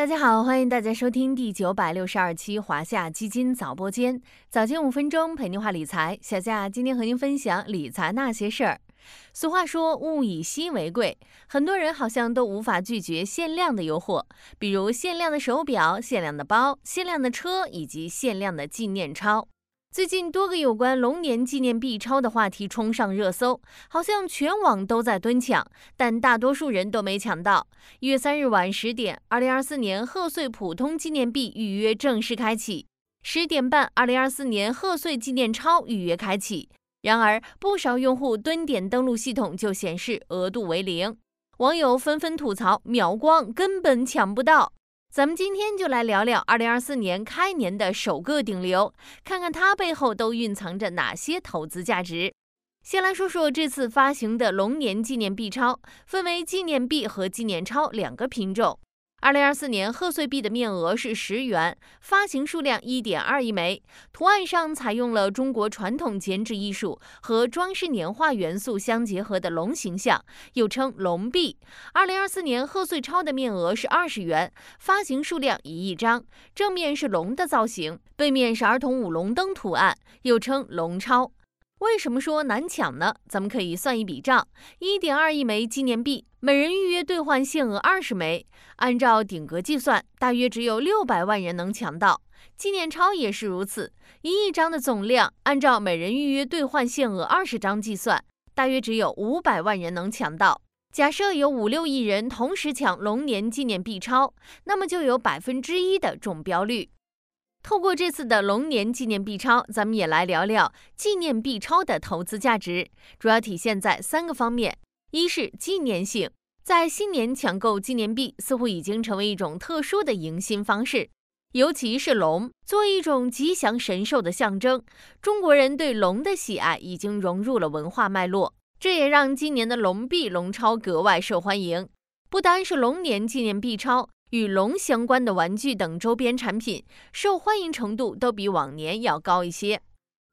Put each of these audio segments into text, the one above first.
大家好，欢迎大家收听第九百六十二期华夏基金早播间，早间五分钟陪您话理财。小夏今天和您分享理财那些事儿。俗话说物以稀为贵，很多人好像都无法拒绝限量的诱惑，比如限量的手表、限量的包、限量的车以及限量的纪念钞。最近多个有关龙年纪念币钞的话题冲上热搜，好像全网都在蹲抢，但大多数人都没抢到。一月三日晚十点，二零二四年贺岁普通纪念币预约正式开启。十点半，二零二四年贺岁纪念钞预约开启。然而，不少用户蹲点登录系统就显示额度为零，网友纷纷吐槽秒光，根本抢不到。咱们今天就来聊聊二零二四年开年的首个顶流，看看它背后都蕴藏着哪些投资价值。先来说说这次发行的龙年纪念币钞，分为纪念币和纪念钞两个品种。二零二四年贺岁币的面额是十元，发行数量一点二亿枚，图案上采用了中国传统剪纸艺术和装饰年画元素相结合的龙形象，又称龙币。二零二四年贺岁钞的面额是二十元，发行数量一亿张，正面是龙的造型，背面是儿童舞龙灯图案，又称龙钞。为什么说难抢呢？咱们可以算一笔账：一点二亿枚纪念币，每人预约兑换限额二十枚，按照顶格计算，大约只有六百万人能抢到。纪念钞也是如此，一亿张的总量，按照每人预约兑换限额二十张计算，大约只有五百万人能抢到。假设有五六亿人同时抢龙年纪念币钞，那么就有百分之一的中标率。透过这次的龙年纪念币钞，咱们也来聊聊纪念币钞的投资价值，主要体现在三个方面：一是纪念性，在新年抢购纪念币似乎已经成为一种特殊的迎新方式，尤其是龙作为一种吉祥神兽的象征，中国人对龙的喜爱已经融入了文化脉络，这也让今年的龙币龙钞格外受欢迎。不单是龙年纪念币钞。与龙相关的玩具等周边产品受欢迎程度都比往年要高一些。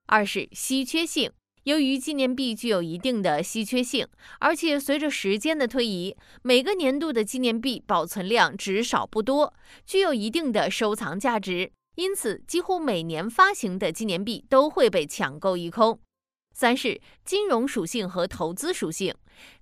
二是稀缺性，由于纪念币具有一定的稀缺性，而且随着时间的推移，每个年度的纪念币保存量只少不多，具有一定的收藏价值，因此几乎每年发行的纪念币都会被抢购一空。三是金融属性和投资属性。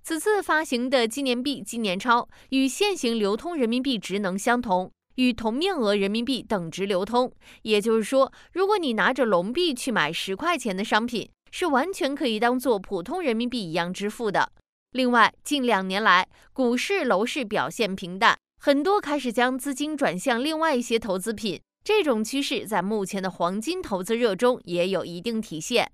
此次发行的纪念币纪念钞与现行流通人民币职能相同，与同面额人民币等值流通。也就是说，如果你拿着龙币去买十块钱的商品，是完全可以当做普通人民币一样支付的。另外，近两年来股市、楼市表现平淡，很多开始将资金转向另外一些投资品。这种趋势在目前的黄金投资热中也有一定体现。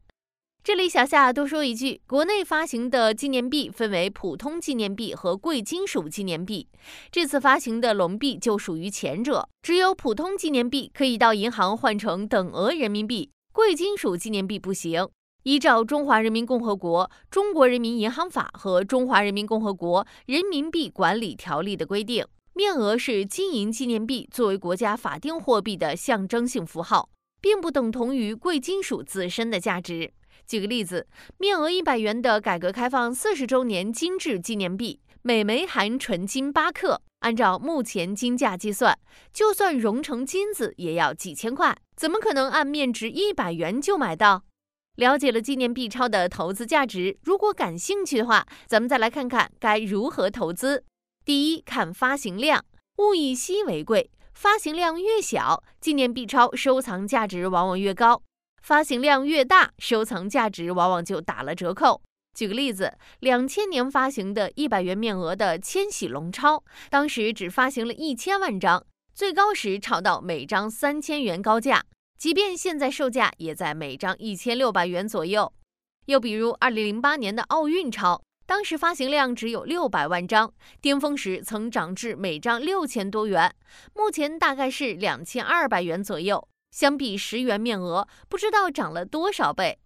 这里小夏多说一句，国内发行的纪念币分为普通纪念币和贵金属纪念币。这次发行的龙币就属于前者，只有普通纪念币可以到银行换成等额人民币，贵金属纪念币不行。依照《中华人民共和国中国人民银行法》和《中华人民共和国人民币管理条例》的规定，面额是金银纪念币作为国家法定货币的象征性符号，并不等同于贵金属自身的价值。举个例子，面额一百元的改革开放四十周年金质纪念币，每枚含纯金八克，按照目前金价计算，就算熔成金子也要几千块，怎么可能按面值一百元就买到？了解了纪念币钞的投资价值，如果感兴趣的话，咱们再来看看该如何投资。第一，看发行量，物以稀为贵，发行量越小，纪念币钞收藏价值往往越高。发行量越大，收藏价值往往就打了折扣。举个例子，两千年发行的一百元面额的千禧龙钞，当时只发行了一千万张，最高时炒到每张三千元高价，即便现在售价也在每张一千六百元左右。又比如二零零八年的奥运钞，当时发行量只有六百万张，巅峰时曾涨至每张六千多元，目前大概是两千二百元左右。相比十元面额，不知道涨了多少倍。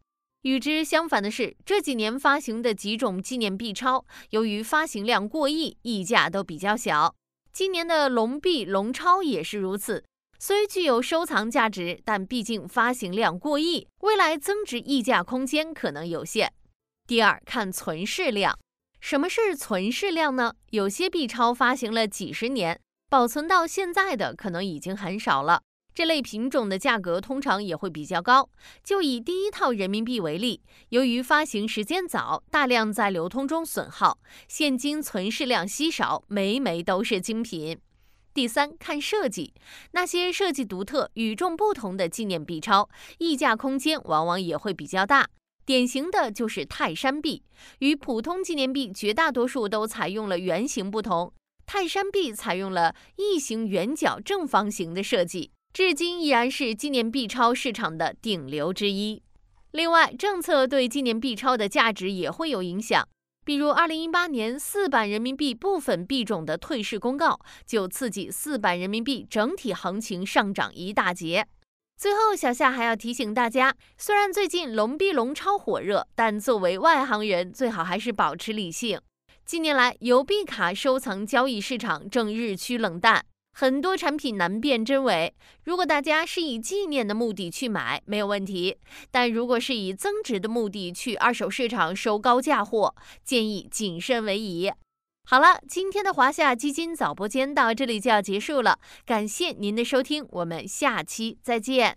与之相反的是，这几年发行的几种纪念币钞，由于发行量过亿，溢价都比较小。今年的龙币龙钞也是如此，虽具有收藏价值，但毕竟发行量过亿，未来增值溢价空间可能有限。第二，看存世量。什么是存世量呢？有些币钞发行了几十年。保存到现在的可能已经很少了。这类品种的价格通常也会比较高。就以第一套人民币为例，由于发行时间早，大量在流通中损耗，现金存世量稀少，每枚都是精品。第三，看设计，那些设计独特、与众不同的纪念币钞，溢价空间往往也会比较大。典型的就是泰山币，与普通纪念币绝大多数都采用了圆形不同，泰山币采用了异形圆角正方形的设计。至今依然是纪念币钞市场的顶流之一。另外，政策对纪念币钞的价值也会有影响。比如，二零一八年四版人民币部分币种的退市公告，就刺激四版人民币整体行情上涨一大截。最后，小夏还要提醒大家，虽然最近龙币龙超火热，但作为外行人，最好还是保持理性。近年来，邮币卡收藏交易市场正日趋冷淡。很多产品难辨真伪，如果大家是以纪念的目的去买，没有问题；但如果是以增值的目的去二手市场收高价货，建议谨慎为宜。好了，今天的华夏基金早播间到这里就要结束了，感谢您的收听，我们下期再见。